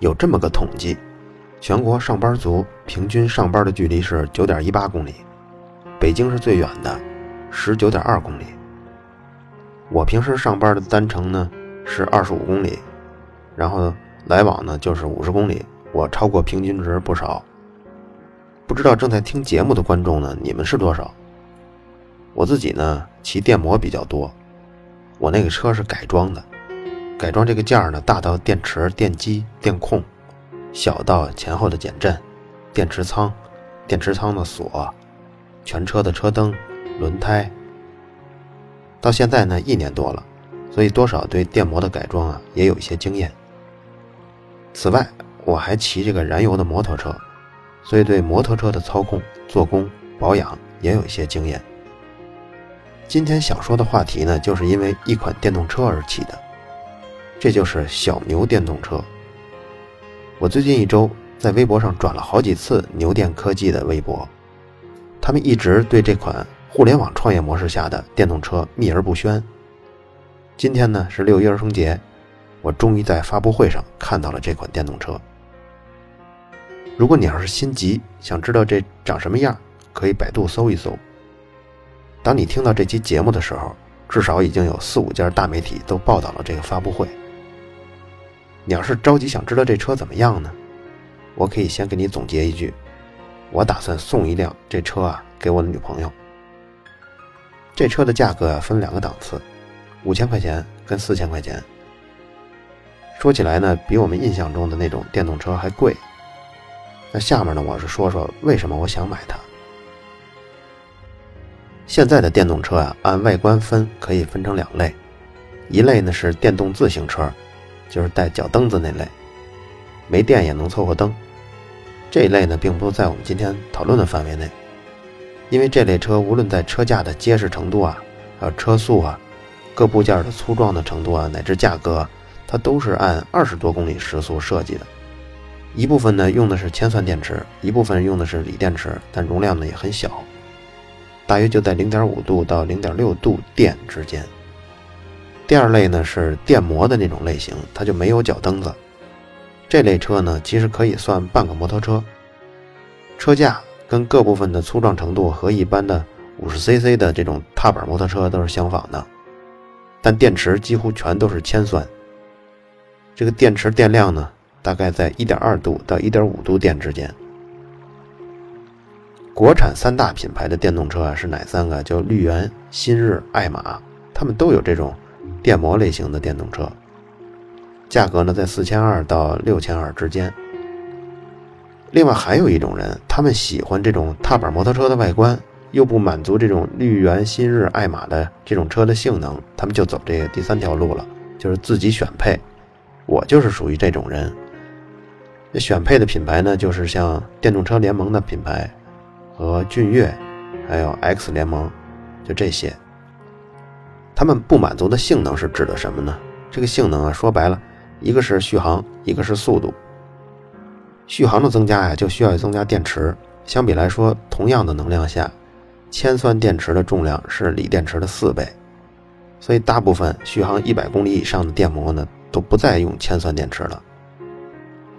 有这么个统计，全国上班族平均上班的距离是九点一八公里，北京是最远的，十九点二公里。我平时上班的单程呢是二十五公里，然后来往呢就是五十公里，我超过平均值不少。不知道正在听节目的观众呢，你们是多少？我自己呢，骑电摩比较多。我那个车是改装的，改装这个件儿呢，大到电池、电机、电控，小到前后的减震、电池仓、电池仓的锁、全车的车灯、轮胎。到现在呢，一年多了，所以多少对电摩的改装啊，也有一些经验。此外，我还骑这个燃油的摩托车。所以，对摩托车的操控、做工、保养也有一些经验。今天想说的话题呢，就是因为一款电动车而起的，这就是小牛电动车。我最近一周在微博上转了好几次牛电科技的微博，他们一直对这款互联网创业模式下的电动车秘而不宣。今天呢是六一儿童节，我终于在发布会上看到了这款电动车。如果你要是心急，想知道这长什么样，可以百度搜一搜。当你听到这期节目的时候，至少已经有四五家大媒体都报道了这个发布会。你要是着急想知道这车怎么样呢？我可以先给你总结一句：我打算送一辆这车啊给我的女朋友。这车的价格啊分两个档次，五千块钱跟四千块钱。说起来呢，比我们印象中的那种电动车还贵。那下面呢，我是说说为什么我想买它。现在的电动车啊，按外观分可以分成两类，一类呢是电动自行车，就是带脚蹬子那类，没电也能凑合蹬。这一类呢，并不在我们今天讨论的范围内，因为这类车无论在车架的结实程度啊，还有车速啊，各部件的粗壮的程度啊，乃至价格，它都是按二十多公里时速设计的。一部分呢用的是铅酸电池，一部分用的是锂电池，但容量呢也很小，大约就在零点五度到零点六度电之间。第二类呢是电摩的那种类型，它就没有脚蹬子。这类车呢其实可以算半个摩托车，车架跟各部分的粗壮程度和一般的五十 cc 的这种踏板摩托车都是相仿的，但电池几乎全都是铅酸。这个电池电量呢？大概在一点二度到一点五度电之间。国产三大品牌的电动车啊是哪三个？叫绿源、新日、爱玛，他们都有这种电摩类型的电动车。价格呢在四千二到六千二之间。另外还有一种人，他们喜欢这种踏板摩托车的外观，又不满足这种绿源、新日、爱玛的这种车的性能，他们就走这个第三条路了，就是自己选配。我就是属于这种人。那选配的品牌呢，就是像电动车联盟的品牌，和骏越，还有 X 联盟，就这些。他们不满足的性能是指的什么呢？这个性能啊，说白了，一个是续航，一个是速度。续航的增加呀，就需要增加电池。相比来说，同样的能量下，铅酸电池的重量是锂电池的四倍，所以大部分续航一百公里以上的电摩呢，都不再用铅酸电池了。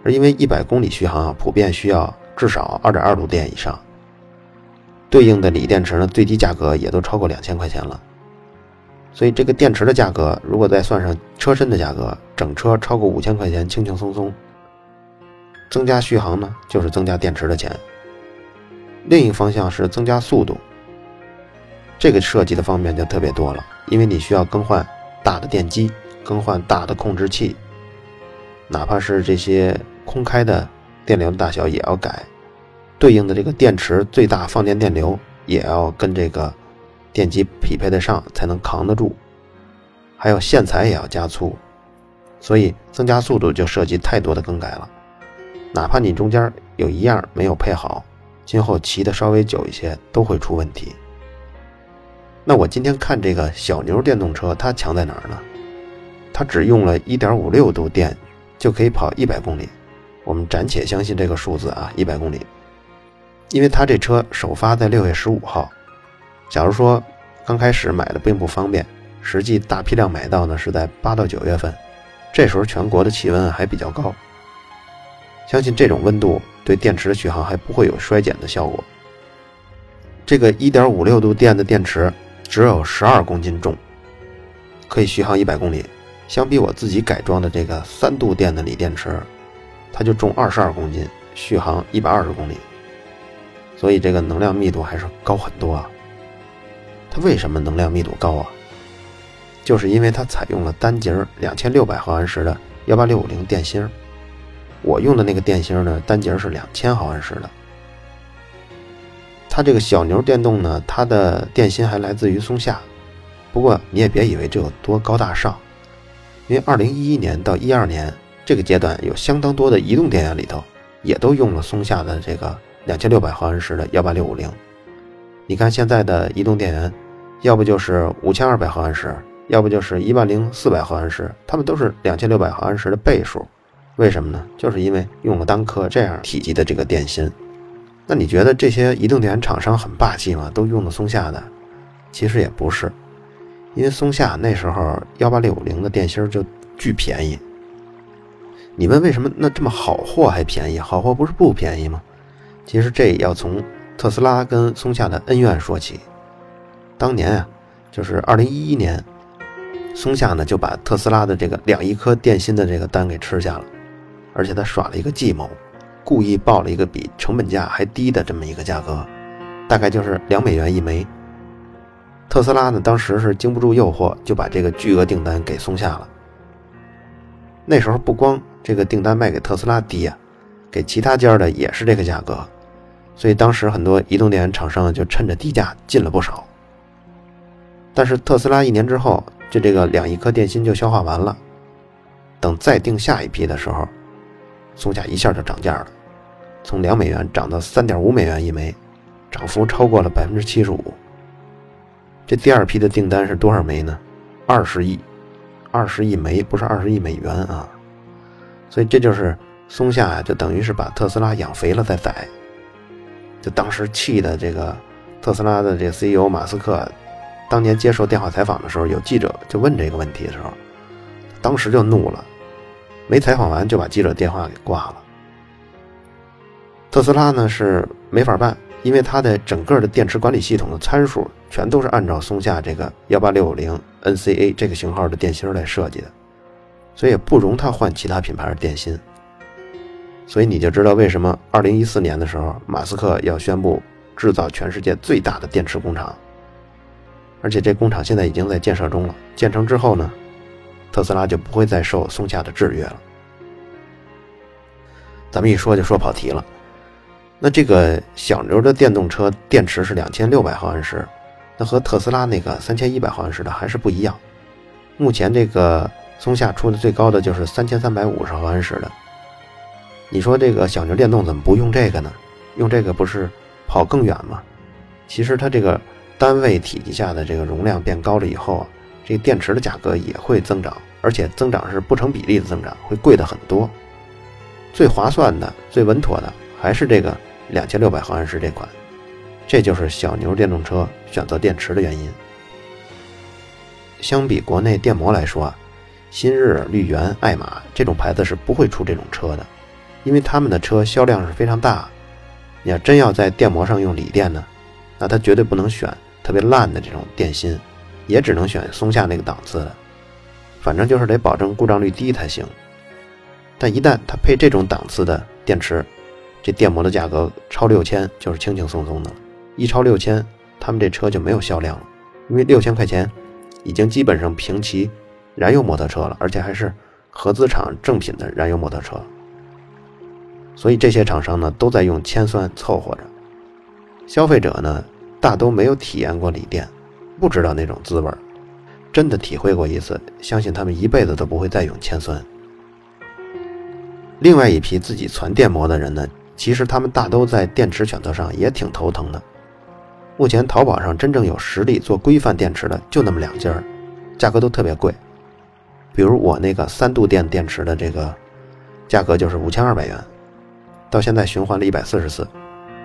而因为一百公里续航啊，普遍需要至少二点二度电以上，对应的锂电池呢，最低价格也都超过两千块钱了。所以这个电池的价格，如果再算上车身的价格，整车超过五千块钱，轻轻松松。增加续航呢，就是增加电池的钱。另一方向是增加速度，这个涉及的方面就特别多了，因为你需要更换大的电机，更换大的控制器，哪怕是这些。空开的电流的大小也要改，对应的这个电池最大放电电流也要跟这个电机匹配得上，才能扛得住。还有线材也要加粗，所以增加速度就涉及太多的更改了。哪怕你中间有一样没有配好，今后骑的稍微久一些都会出问题。那我今天看这个小牛电动车，它强在哪儿呢？它只用了1.56度电就可以跑100公里，我们暂且相信这个数字啊，100公里。因为它这车首发在6月15号，假如说刚开始买的并不方便，实际大批量买到呢是在8到9月份，这时候全国的气温还比较高，相信这种温度对电池的续航还不会有衰减的效果。这个1.56度电的电池。只有十二公斤重，可以续航一百公里。相比我自己改装的这个三度电的锂电池，它就重二十二公斤，续航一百二十公里。所以这个能量密度还是高很多啊。它为什么能量密度高啊？就是因为它采用了单节两千六百毫安时的幺八六五零电芯我用的那个电芯呢，单节是两千毫安时的。它这个小牛电动呢，它的电芯还来自于松下，不过你也别以为这有多高大上，因为二零一一年到一二年这个阶段，有相当多的移动电源里头也都用了松下的这个两千六百毫安时的幺八六五零。你看现在的移动电源，要不就是五千二百毫安时，要不就是一万零四百毫安时，它们都是两千六百毫安时的倍数。为什么呢？就是因为用了单颗这样体积的这个电芯。那你觉得这些移动电源厂商很霸气吗？都用的松下的，其实也不是，因为松下那时候幺八六五零的电芯就巨便宜。你问为什么那这么好货还便宜？好货不是不便宜吗？其实这也要从特斯拉跟松下的恩怨说起。当年啊，就是二零一一年，松下呢就把特斯拉的这个两亿颗电芯的这个单给吃下了，而且他耍了一个计谋。故意报了一个比成本价还低的这么一个价格，大概就是两美元一枚。特斯拉呢，当时是经不住诱惑，就把这个巨额订单给松下了。那时候不光这个订单卖给特斯拉低啊，给其他家的也是这个价格，所以当时很多移动电源厂商就趁着低价进了不少。但是特斯拉一年之后，就这个两亿颗电芯就消化完了，等再订下一批的时候。松下一下就涨价了，从两美元涨到三点五美元一枚，涨幅超过了百分之七十五。这第二批的订单是多少枚呢？二十亿，二十亿枚，不是二十亿美元啊！所以这就是松下呀，就等于是把特斯拉养肥了再宰。就当时气的这个特斯拉的这个 CEO 马斯克，当年接受电话采访的时候，有记者就问这个问题的时候，当时就怒了。没采访完就把记者电话给挂了。特斯拉呢是没法办，因为它的整个的电池管理系统的参数全都是按照松下这个幺八六五零 NCA 这个型号的电芯来设计的，所以也不容它换其他品牌的电芯。所以你就知道为什么二零一四年的时候，马斯克要宣布制造全世界最大的电池工厂，而且这工厂现在已经在建设中了。建成之后呢？特斯拉就不会再受松下的制约了。咱们一说就说跑题了。那这个小牛的电动车电池是两千六百毫安时，那和特斯拉那个三千一百毫安时的还是不一样。目前这个松下出的最高的就是三千三百五十毫安时的。你说这个小牛电动怎么不用这个呢？用这个不是跑更远吗？其实它这个单位体积下的这个容量变高了以后啊。这电池的价格也会增长，而且增长是不成比例的增长，会贵的很多。最划算的、最稳妥的还是这个两千六百毫安时这款，这就是小牛电动车选择电池的原因。相比国内电摩来说啊，新日、绿源、爱玛这种牌子是不会出这种车的，因为他们的车销量是非常大。你要真要在电摩上用锂电呢，那它绝对不能选特别烂的这种电芯。也只能选松下那个档次的，反正就是得保证故障率低才行。但一旦它配这种档次的电池，这电摩的价格超六千就是轻轻松松的。一超六千，他们这车就没有销量了，因为六千块钱已经基本上平齐燃油摩托车了，而且还是合资厂正品的燃油摩托车。所以这些厂商呢都在用铅酸凑合着，消费者呢大都没有体验过锂电。不知道那种滋味儿，真的体会过一次，相信他们一辈子都不会再用铅酸。另外一批自己攒电摩的人呢，其实他们大都在电池选择上也挺头疼的。目前淘宝上真正有实力做规范电池的就那么两家，价格都特别贵。比如我那个三度电电池的这个价格就是五千二百元，到现在循环了一百四十次，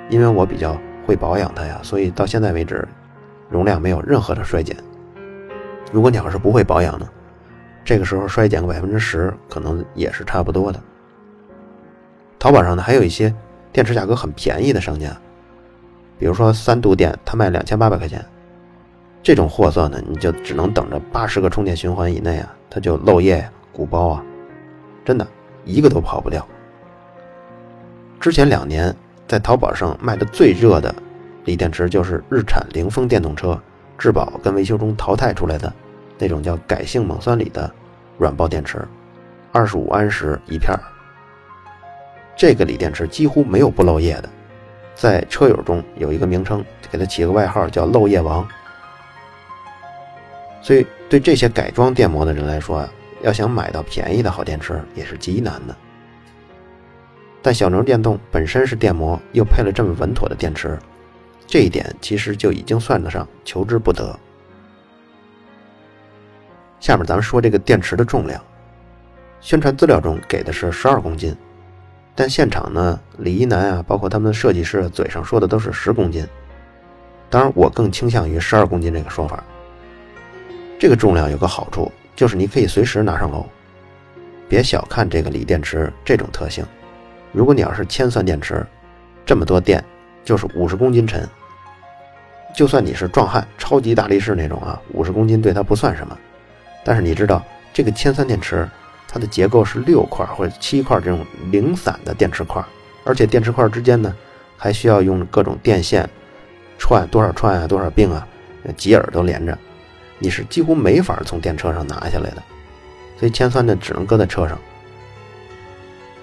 因为我比较会保养它呀，所以到现在为止容量没有任何的衰减。如果你要是不会保养呢，这个时候衰减个百分之十，可能也是差不多的。淘宝上呢，还有一些电池价格很便宜的商家，比如说三度电，它卖两千八百块钱，这种货色呢，你就只能等着八十个充电循环以内啊，它就漏液鼓包啊，真的一个都跑不掉。之前两年在淘宝上卖的最热的锂电池，就是日产凌风电动车质保跟维修中淘汰出来的那种叫改性锰酸锂的软包电池，二十五安时一片儿。这个锂电池几乎没有不漏液的，在车友中有一个名称，给它起个外号叫“漏液王”。所以，对这些改装电摩的人来说啊，要想买到便宜的好电池也是极难的。但小牛电动本身是电摩，又配了这么稳妥的电池，这一点其实就已经算得上求之不得。下面咱们说这个电池的重量，宣传资料中给的是十二公斤。但现场呢，李一男啊，包括他们的设计师嘴上说的都是十公斤。当然，我更倾向于十二公斤这个说法。这个重量有个好处，就是你可以随时拿上楼。别小看这个锂电池这种特性，如果你要是铅酸电池，这么多电就是五十公斤沉。就算你是壮汉、超级大力士那种啊，五十公斤对它不算什么。但是你知道这个铅酸电池？它的结构是六块或者七块这种零散的电池块，而且电池块之间呢，还需要用各种电线串多少串啊，多少并啊，几耳都连着，你是几乎没法从电车上拿下来的。所以铅酸呢，只能搁在车上。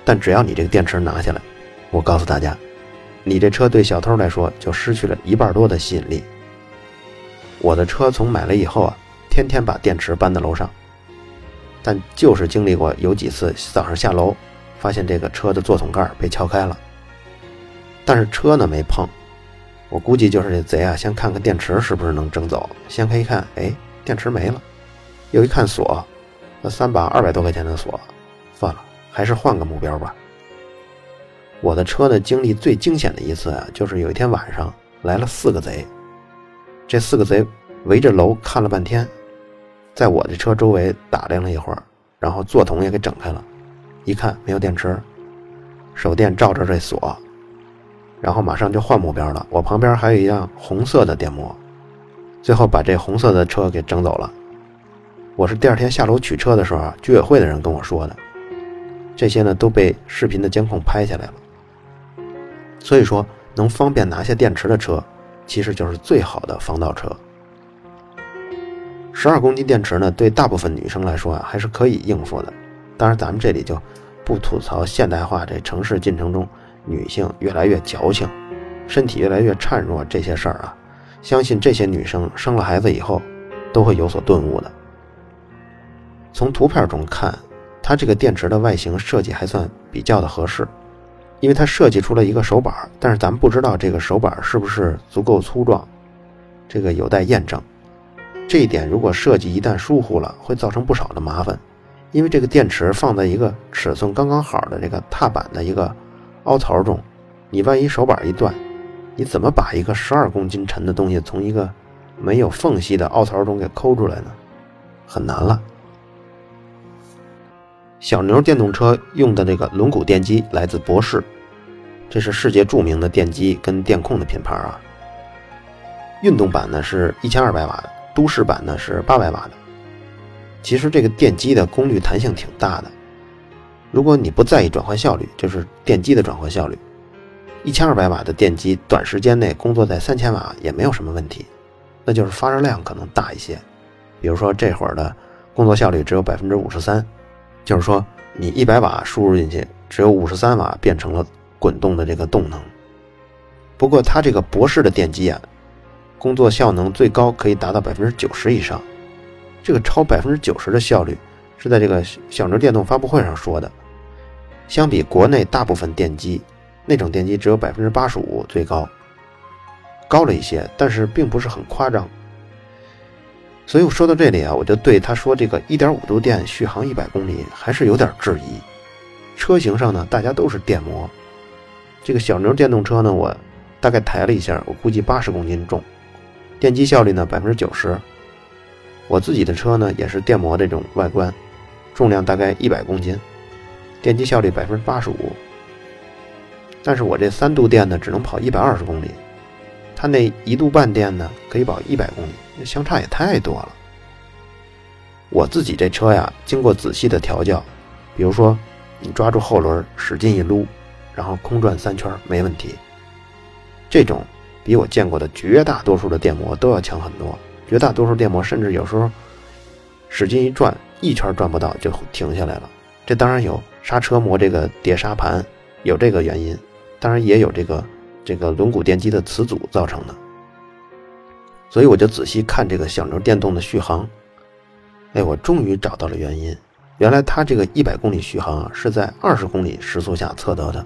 但只要你这个电池拿下来，我告诉大家，你这车对小偷来说就失去了一半多的吸引力。我的车从买了以后啊，天天把电池搬到楼上。但就是经历过有几次早上下楼，发现这个车的座桶盖被撬开了，但是车呢没碰。我估计就是这贼啊，先看看电池是不是能整走。掀开一看，哎，电池没了。又一看锁，那三把二百多块钱的锁，还是换个目标吧。我的车呢，经历最惊险的一次啊，就是有一天晚上来了四个贼，这四个贼围着楼看了半天。在我的车周围打量了一会儿，然后座桶也给整开了，一看没有电池，手电照着这锁，然后马上就换目标了。我旁边还有一辆红色的电摩，最后把这红色的车给整走了。我是第二天下楼取车的时候，居委会的人跟我说的，这些呢都被视频的监控拍下来了。所以说，能方便拿下电池的车，其实就是最好的防盗车。十二公斤电池呢，对大部分女生来说啊，还是可以应付的。当然，咱们这里就不吐槽现代化这城市进程中女性越来越矫情，身体越来越孱弱这些事儿啊。相信这些女生生了孩子以后，都会有所顿悟的。从图片中看，它这个电池的外形设计还算比较的合适，因为它设计出了一个手板，但是咱们不知道这个手板是不是足够粗壮，这个有待验证。这一点如果设计一旦疏忽了，会造成不少的麻烦，因为这个电池放在一个尺寸刚刚好的这个踏板的一个凹槽中，你万一手板一断，你怎么把一个十二公斤沉的东西从一个没有缝隙的凹槽中给抠出来呢？很难了。小牛电动车用的这个轮毂电机来自博世，这是世界著名的电机跟电控的品牌啊。运动版呢是一千二百瓦的。都市版呢是八百瓦的，其实这个电机的功率弹性挺大的。如果你不在意转换效率，就是电机的转换效率，一千二百瓦的电机短时间内工作在三千瓦也没有什么问题。那就是发热量可能大一些，比如说这会儿的工作效率只有百分之五十三，就是说你一百瓦输入进去，只有五十三瓦变成了滚动的这个动能。不过它这个博士的电机啊。工作效能最高可以达到百分之九十以上，这个超百分之九十的效率是在这个小牛电动发布会上说的。相比国内大部分电机，那种电机只有百分之八十五最高，高了一些，但是并不是很夸张。所以我说到这里啊，我就对他说这个一点五度电续航一百公里还是有点质疑。车型上呢，大家都是电摩，这个小牛电动车呢，我大概抬了一下，我估计八十公斤重，电机效率呢百分之九十。我自己的车呢也是电摩这种外观，重量大概一百公斤，电机效率百分之八十五。但是我这三度电呢只能跑一百二十公里，它那一度半电呢可以跑一百公里。相差也太多了。我自己这车呀，经过仔细的调教，比如说你抓住后轮使劲一撸，然后空转三圈没问题。这种比我见过的绝大多数的电摩都要强很多。绝大多数电摩甚至有时候使劲一转，一圈转不到就停下来了。这当然有刹车磨这个碟刹盘有这个原因，当然也有这个这个轮毂电机的磁阻造成的。所以我就仔细看这个小牛电动的续航，哎，我终于找到了原因。原来它这个一百公里续航啊，是在二十公里时速下测得的。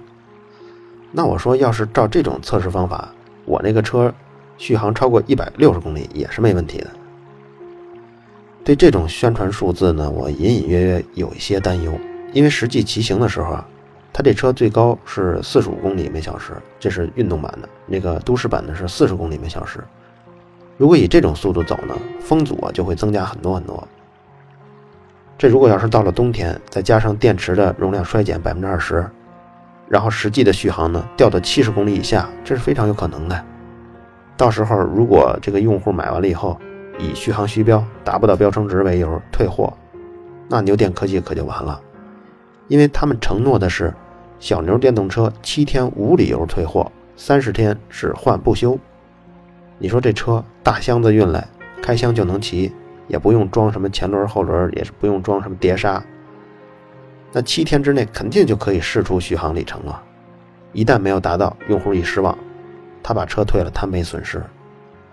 那我说，要是照这种测试方法，我那个车续航超过一百六十公里也是没问题的。对这种宣传数字呢，我隐隐约约有一些担忧，因为实际骑行的时候啊，它这车最高是四十五公里每小时，这是运动版的，那个都市版的是四十公里每小时。如果以这种速度走呢，风阻啊就会增加很多很多。这如果要是到了冬天，再加上电池的容量衰减百分之二十，然后实际的续航呢掉到七十公里以下，这是非常有可能的。到时候如果这个用户买完了以后，以续航虚标达不到标称值为由退货，那牛电科技可就完了，因为他们承诺的是小牛电动车七天无理由退货，三十天只换不修。你说这车大箱子运来，开箱就能骑，也不用装什么前轮后轮，也是不用装什么碟刹。那七天之内肯定就可以试出续航里程了。一旦没有达到，用户一失望，他把车退了，他没损失，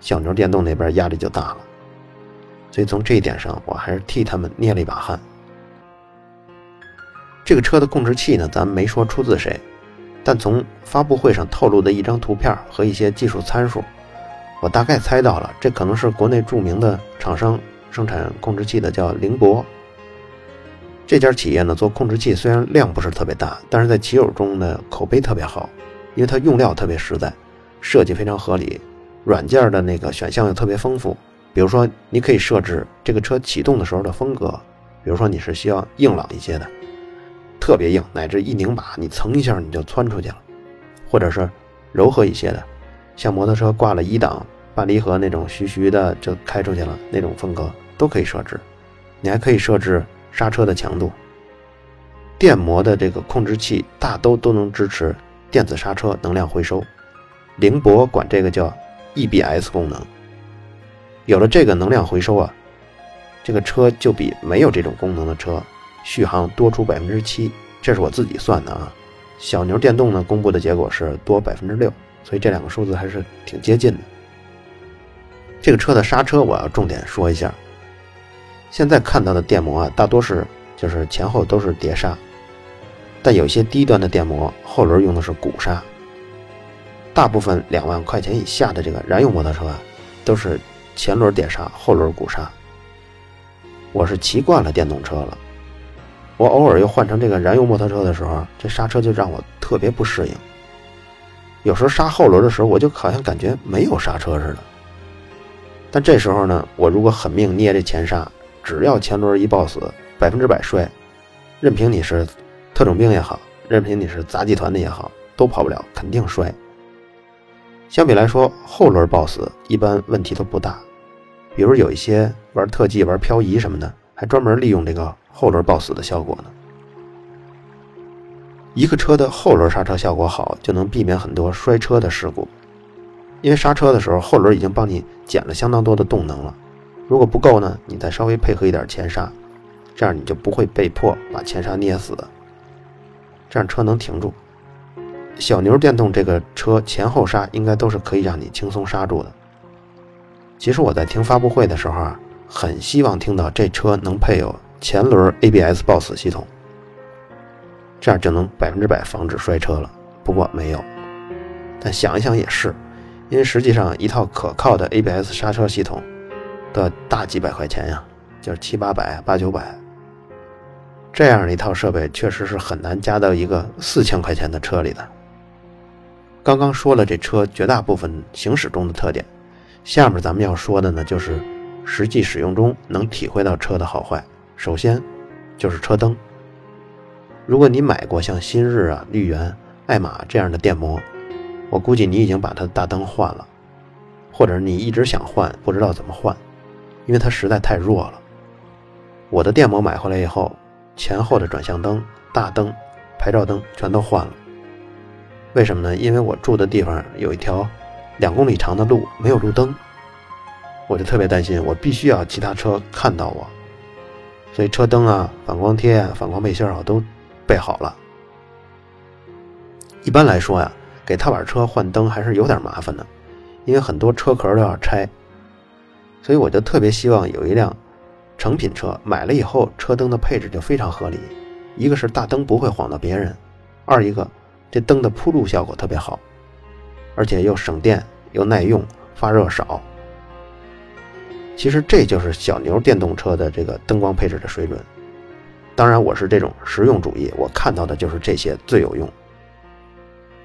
小牛电动那边压力就大了。所以从这一点上，我还是替他们捏了一把汗。这个车的控制器呢，咱们没说出自谁，但从发布会上透露的一张图片和一些技术参数。我大概猜到了，这可能是国内著名的厂商生产控制器的，叫凌博。这家企业呢，做控制器虽然量不是特别大，但是在骑友中呢口碑特别好，因为它用料特别实在，设计非常合理，软件的那个选项又特别丰富。比如说，你可以设置这个车启动的时候的风格，比如说你是需要硬朗一些的，特别硬，乃至一拧把你蹭一下你就窜出去了，或者是柔和一些的。像摩托车挂了一档半离合那种徐徐的就开出去了那种风格都可以设置，你还可以设置刹车的强度。电摩的这个控制器大都都能支持电子刹车能量回收，凌博管这个叫 EBS 功能。有了这个能量回收啊，这个车就比没有这种功能的车续航多出百分之七，这是我自己算的啊。小牛电动呢公布的结果是多百分之六。所以这两个数字还是挺接近的。这个车的刹车我要重点说一下。现在看到的电摩啊，大多是就是前后都是碟刹，但有些低端的电摩后轮用的是鼓刹。大部分两万块钱以下的这个燃油摩托车啊，都是前轮碟刹，后轮鼓刹。我是骑惯了电动车了，我偶尔又换成这个燃油摩托车的时候，这刹车就让我特别不适应。有时候刹后轮的时候，我就好像感觉没有刹车似的。但这时候呢，我如果狠命捏这前刹，只要前轮一抱死，百分之百摔，任凭你是特种兵也好，任凭你是杂技团的也好，都跑不了，肯定摔。相比来说，后轮抱死一般问题都不大。比如有一些玩特技、玩漂移什么的，还专门利用这个后轮抱死的效果呢。一个车的后轮刹车效果好，就能避免很多摔车的事故。因为刹车的时候，后轮已经帮你减了相当多的动能了。如果不够呢，你再稍微配合一点前刹，这样你就不会被迫把前刹捏死，这样车能停住。小牛电动这个车前后刹应该都是可以让你轻松刹住的。其实我在听发布会的时候啊，很希望听到这车能配有前轮 ABS 抱死系统。这样就能百分之百防止摔车了。不过没有，但想一想也是，因为实际上一套可靠的 ABS 刹车系统的大几百块钱呀，就是七八百、八九百。这样的一套设备确实是很难加到一个四千块钱的车里的。刚刚说了这车绝大部分行驶中的特点，下面咱们要说的呢，就是实际使用中能体会到车的好坏。首先就是车灯。如果你买过像新日啊、绿源、爱玛这样的电摩，我估计你已经把它的大灯换了，或者你一直想换，不知道怎么换，因为它实在太弱了。我的电摩买回来以后，前后的转向灯、大灯、牌照灯全都换了。为什么呢？因为我住的地方有一条两公里长的路，没有路灯，我就特别担心，我必须要其他车看到我，所以车灯啊、反光贴啊、反光背心啊都备好了。一般来说呀，给踏板车换灯还是有点麻烦的，因为很多车壳都要拆，所以我就特别希望有一辆成品车，买了以后车灯的配置就非常合理，一个是大灯不会晃到别人，二一个。这灯的铺路效果特别好，而且又省电又耐用，发热少。其实这就是小牛电动车的这个灯光配置的水准。当然，我是这种实用主义，我看到的就是这些最有用。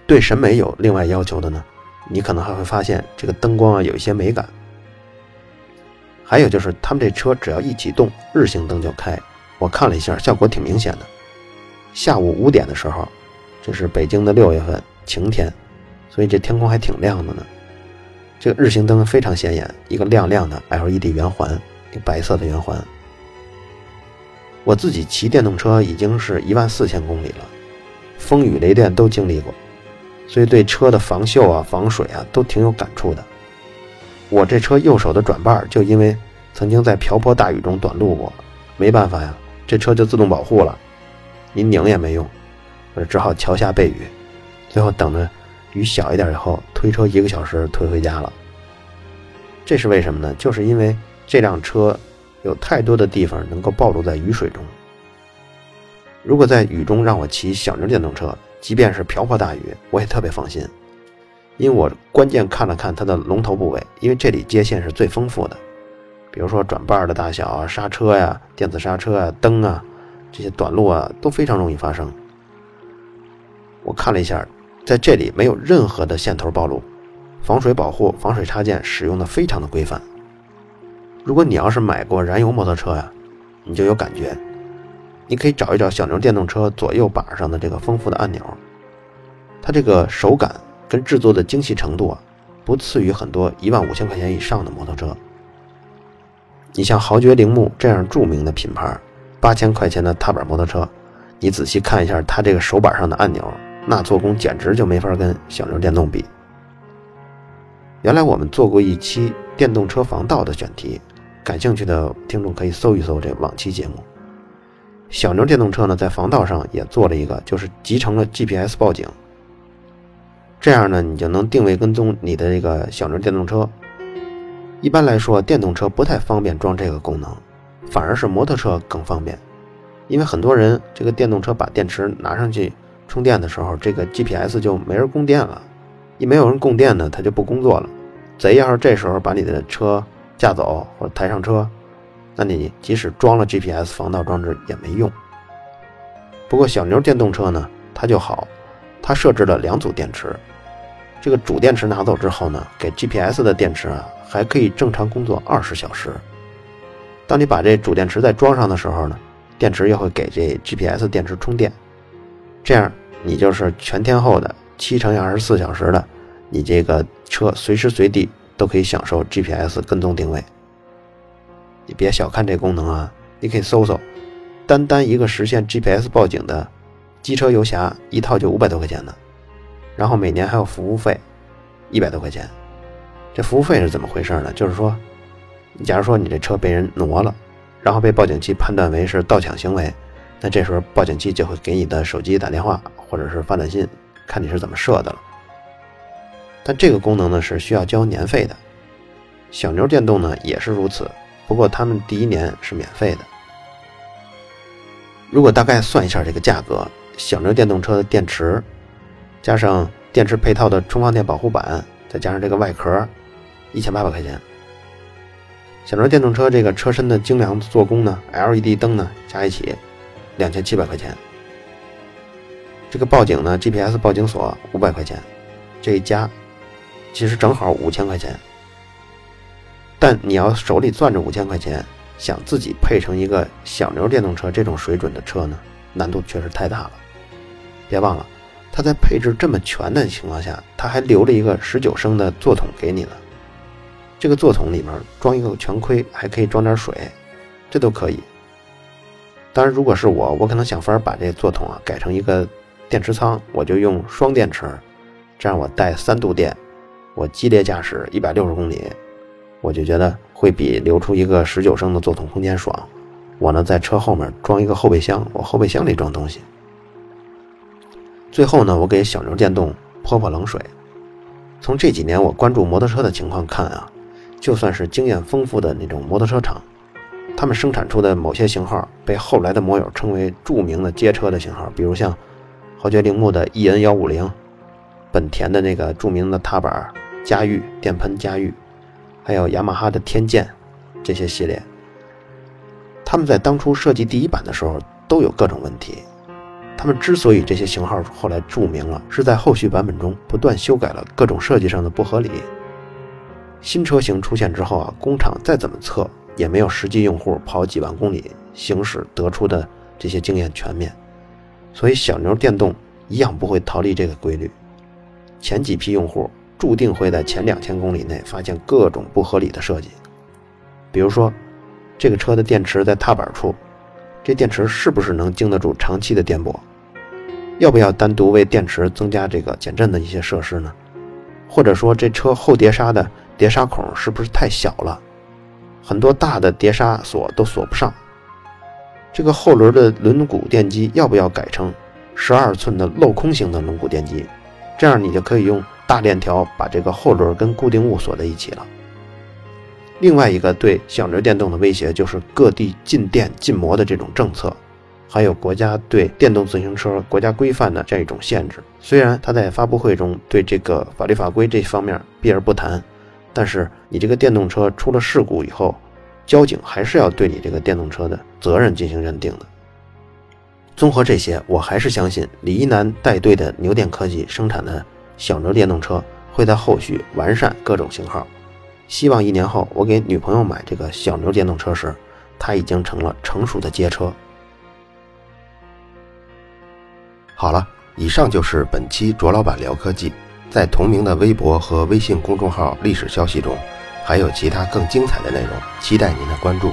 对审美有另外要求的呢，你可能还会发现这个灯光啊有一些美感。还有就是他们这车只要一启动，日行灯就开。我看了一下，效果挺明显的。下午五点的时候。这是北京的六月份晴天，所以这天空还挺亮的呢。这个日行灯非常显眼，一个亮亮的 LED 圆环，一个白色的圆环。我自己骑电动车已经是一万四千公里了，风雨雷电都经历过，所以对车的防锈啊、防水啊都挺有感触的。我这车右手的转把就因为曾经在瓢泼大雨中短路过，没办法呀，这车就自动保护了，你拧也没用。我只好桥下避雨，最后等着雨小一点以后推车一个小时推回家了。这是为什么呢？就是因为这辆车有太多的地方能够暴露在雨水中。如果在雨中让我骑小牛电动车，即便是瓢泼大雨，我也特别放心，因为我关键看了看它的龙头部位，因为这里接线是最丰富的，比如说转把的大小啊、刹车呀、电子刹车啊、灯啊这些短路啊都非常容易发生。我看了一下，在这里没有任何的线头暴露，防水保护、防水插件使用的非常的规范。如果你要是买过燃油摩托车呀，你就有感觉。你可以找一找小牛电动车左右把上的这个丰富的按钮，它这个手感跟制作的精细程度啊，不次于很多一万五千块钱以上的摩托车。你像豪爵铃木这样著名的品牌，八千块钱的踏板摩托车，你仔细看一下它这个手把上的按钮。那做工简直就没法跟小牛电动比。原来我们做过一期电动车防盗的选题，感兴趣的听众可以搜一搜这往期节目。小牛电动车呢，在防盗上也做了一个，就是集成了 GPS 报警。这样呢，你就能定位跟踪你的这个小牛电动车。一般来说，电动车不太方便装这个功能，反而是摩托车更方便，因为很多人这个电动车把电池拿上去。充电的时候，这个 GPS 就没人供电了。一没有人供电呢，它就不工作了。贼要是这时候把你的车架走或者抬上车，那你即使装了 GPS 防盗装置也没用。不过小牛电动车呢，它就好，它设置了两组电池。这个主电池拿走之后呢，给 GPS 的电池啊还可以正常工作二十小时。当你把这主电池再装上的时候呢，电池又会给这 GPS 电池充电，这样。你就是全天候的七乘以二十四小时的，你这个车随时随地都可以享受 GPS 跟踪定位。你别小看这功能啊，你可以搜搜，单单一个实现 GPS 报警的机车游侠一套就五百多块钱呢，然后每年还有服务费一百多块钱。这服务费是怎么回事呢？就是说，假如说你这车被人挪了，然后被报警器判断为是盗抢行为。那这时候报警器就会给你的手机打电话，或者是发短信，看你是怎么设的了。但这个功能呢是需要交年费的，小牛电动呢也是如此，不过他们第一年是免费的。如果大概算一下这个价格，小牛电动车的电池，加上电池配套的充放电保护板，再加上这个外壳，一千八百块钱。小牛电动车这个车身的精良做工呢，LED 灯呢，加一起两千七百块钱。这个报警呢，GPS 报警锁五百块钱，这一加，其实正好五千块钱。但你要手里攥着五千块钱，想自己配成一个小牛电动车这种水准的车呢，难度确实太大了。别忘了，它在配置这么全的情况下，它还留了一个十九升的座桶给你呢。这个座桶里面装一个全盔，还可以装点水，这都可以。当然，如果是我，我可能想法把这座桶啊改成一个。电池仓我就用双电池，这样我带三度电，我激烈驾驶一百六十公里，我就觉得会比留出一个十九升的座桶空间爽。我呢在车后面装一个后备箱，我后备箱里装东西。最后呢，我给小牛电动泼泼冷水。从这几年我关注摩托车的情况看啊，就算是经验丰富的那种摩托车厂，他们生产出的某些型号被后来的摩友称为著名的街车的型号，比如像。豪爵铃木的 EN 幺五零，本田的那个著名的踏板嘉裕电喷嘉裕，还有雅马哈的天剑，这些系列，他们在当初设计第一版的时候都有各种问题。他们之所以这些型号后来著名了，是在后续版本中不断修改了各种设计上的不合理。新车型出现之后啊，工厂再怎么测，也没有实际用户跑几万公里行驶得出的这些经验全面。所以小牛电动一样不会逃离这个规律，前几批用户注定会在前两千公里内发现各种不合理的设计，比如说，这个车的电池在踏板处，这电池是不是能经得住长期的颠簸？要不要单独为电池增加这个减震的一些设施呢？或者说这车后碟刹的碟刹孔是不是太小了？很多大的碟刹锁都锁不上。这个后轮的轮毂电机要不要改成十二寸的镂空型的轮毂电机？这样你就可以用大链条把这个后轮跟固定物锁在一起了。另外一个对小牛电动的威胁就是各地禁电禁摩的这种政策，还有国家对电动自行车国家规范的这种限制。虽然他在发布会中对这个法律法规这方面避而不谈，但是你这个电动车出了事故以后。交警还是要对你这个电动车的责任进行认定的。综合这些，我还是相信李一男带队的牛电科技生产的小牛电动车会在后续完善各种型号。希望一年后我给女朋友买这个小牛电动车时，它已经成了成熟的街车。好了，以上就是本期卓老板聊科技，在同名的微博和微信公众号历史消息中。还有其他更精彩的内容，期待您的关注。